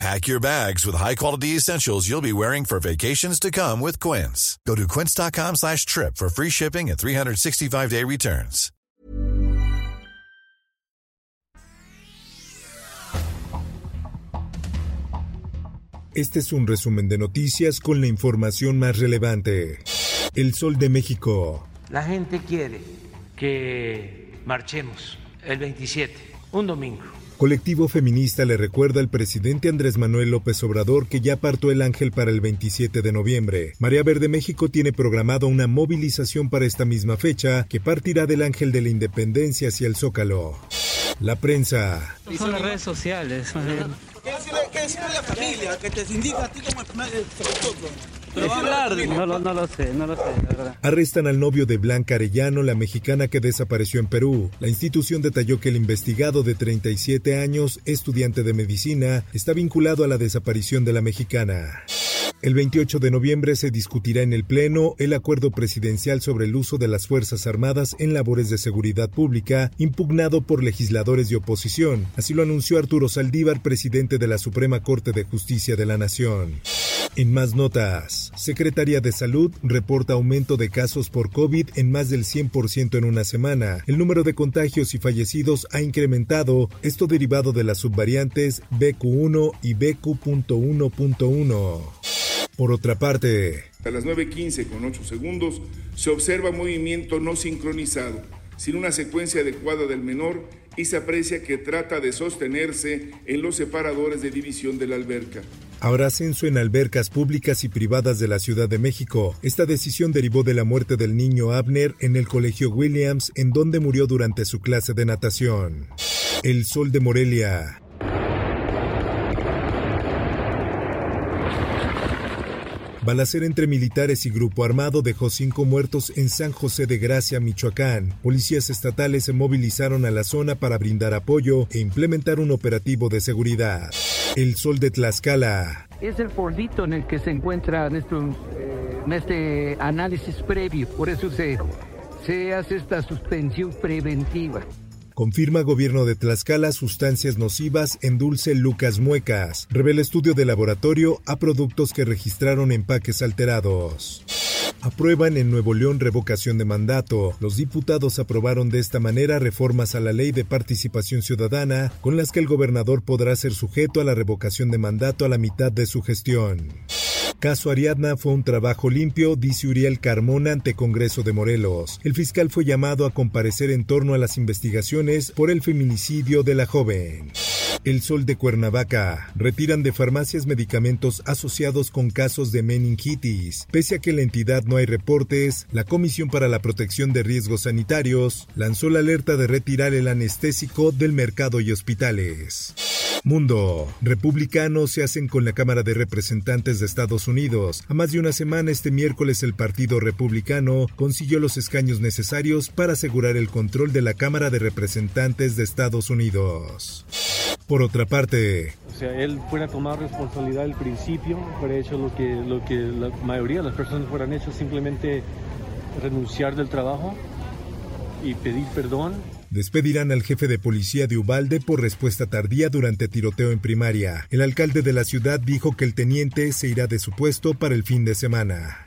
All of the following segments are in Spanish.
Pack your bags with high-quality essentials you'll be wearing for vacations to come with Quince. Go to quince.com slash trip for free shipping and 365-day returns. Este es un resumen de noticias con la información más relevante. El Sol de México. La gente quiere que marchemos el 27, un domingo Colectivo feminista le recuerda al presidente Andrés Manuel López Obrador que ya partó el ángel para el 27 de noviembre. María Verde México tiene programado una movilización para esta misma fecha que partirá del ángel de la independencia hacia el Zócalo. La prensa. Son las redes sociales. ¿Qué decirle, a la familia que te indica a ti como el primer pero va a hablar. No, no, no, lo sé, no lo sé, la verdad. Arrestan al novio de Blanca Arellano, la mexicana que desapareció en Perú. La institución detalló que el investigado de 37 años, estudiante de medicina, está vinculado a la desaparición de la mexicana. El 28 de noviembre se discutirá en el Pleno el acuerdo presidencial sobre el uso de las Fuerzas Armadas en labores de seguridad pública, impugnado por legisladores de oposición. Así lo anunció Arturo Saldívar, presidente de la Suprema Corte de Justicia de la Nación. En más notas, Secretaría de Salud reporta aumento de casos por COVID en más del 100% en una semana. El número de contagios y fallecidos ha incrementado, esto derivado de las subvariantes BQ1 y BQ.1.1. Por otra parte, a las 9.15 con 8 segundos se observa movimiento no sincronizado, sin una secuencia adecuada del menor y se aprecia que trata de sostenerse en los separadores de división de la alberca. Habrá censo en albercas públicas y privadas de la Ciudad de México. Esta decisión derivó de la muerte del niño Abner en el Colegio Williams, en donde murió durante su clase de natación. El Sol de Morelia. Balacera entre militares y grupo armado dejó cinco muertos en San José de Gracia, Michoacán. Policías estatales se movilizaron a la zona para brindar apoyo e implementar un operativo de seguridad. El sol de Tlaxcala. Es el fordito en el que se encuentra en en este análisis previo, por eso se, se hace esta suspensión preventiva. Confirma gobierno de Tlaxcala sustancias nocivas en dulce Lucas Muecas. Revela estudio de laboratorio a productos que registraron empaques alterados. Aprueban en Nuevo León revocación de mandato. Los diputados aprobaron de esta manera reformas a la ley de participación ciudadana con las que el gobernador podrá ser sujeto a la revocación de mandato a la mitad de su gestión. Caso Ariadna fue un trabajo limpio, dice Uriel Carmona ante Congreso de Morelos. El fiscal fue llamado a comparecer en torno a las investigaciones por el feminicidio de la joven. El Sol de Cuernavaca. Retiran de farmacias medicamentos asociados con casos de meningitis. Pese a que la entidad no hay reportes, la Comisión para la Protección de Riesgos Sanitarios lanzó la alerta de retirar el anestésico del mercado y hospitales. Mundo. Republicanos se hacen con la Cámara de Representantes de Estados Unidos. A más de una semana este miércoles el Partido Republicano consiguió los escaños necesarios para asegurar el control de la Cámara de Representantes de Estados Unidos. Por otra parte, o sea, él fuera a tomar responsabilidad al principio, fuera hecho lo que, lo que la mayoría de las personas fueran hecho, simplemente renunciar del trabajo y pedir perdón Despedirán al jefe de policía de Ubalde por respuesta tardía durante tiroteo en primaria. El alcalde de la ciudad dijo que el teniente se irá de su puesto para el fin de semana.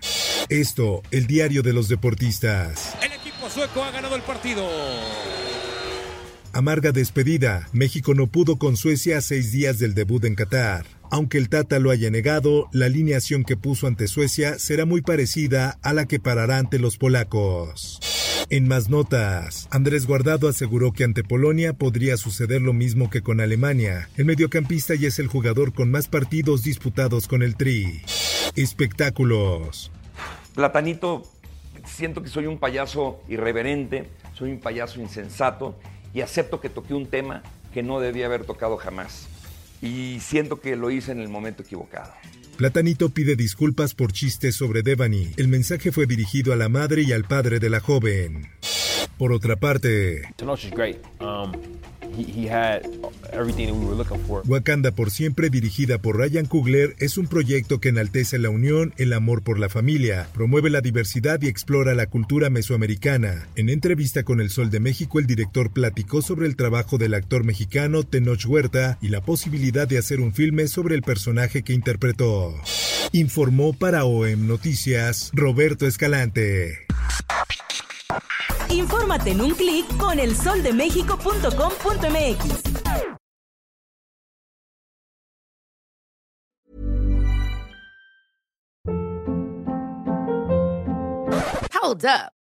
Esto, el diario de los deportistas. El equipo sueco ha ganado el partido. Amarga despedida. México no pudo con Suecia a seis días del debut en Qatar. Aunque el Tata lo haya negado, la alineación que puso ante Suecia será muy parecida a la que parará ante los polacos. En más notas, Andrés Guardado aseguró que ante Polonia podría suceder lo mismo que con Alemania. El mediocampista ya es el jugador con más partidos disputados con el Tri. Espectáculos. Platanito, siento que soy un payaso irreverente, soy un payaso insensato y acepto que toqué un tema que no debía haber tocado jamás. Y siento que lo hice en el momento equivocado. Platanito pide disculpas por chistes sobre Devani. El mensaje fue dirigido a la madre y al padre de la joven. Por otra parte, um, Wakanda por siempre, dirigida por Ryan Coogler, es un proyecto que enaltece la unión, el amor por la familia, promueve la diversidad y explora la cultura mesoamericana. En entrevista con El Sol de México, el director platicó sobre el trabajo del actor mexicano Tenoch Huerta y la posibilidad de hacer un filme sobre el personaje que interpretó. Informó para OEM Noticias Roberto Escalante. Infórmate en un clic con elsoldemexico.com.mx. Hold up.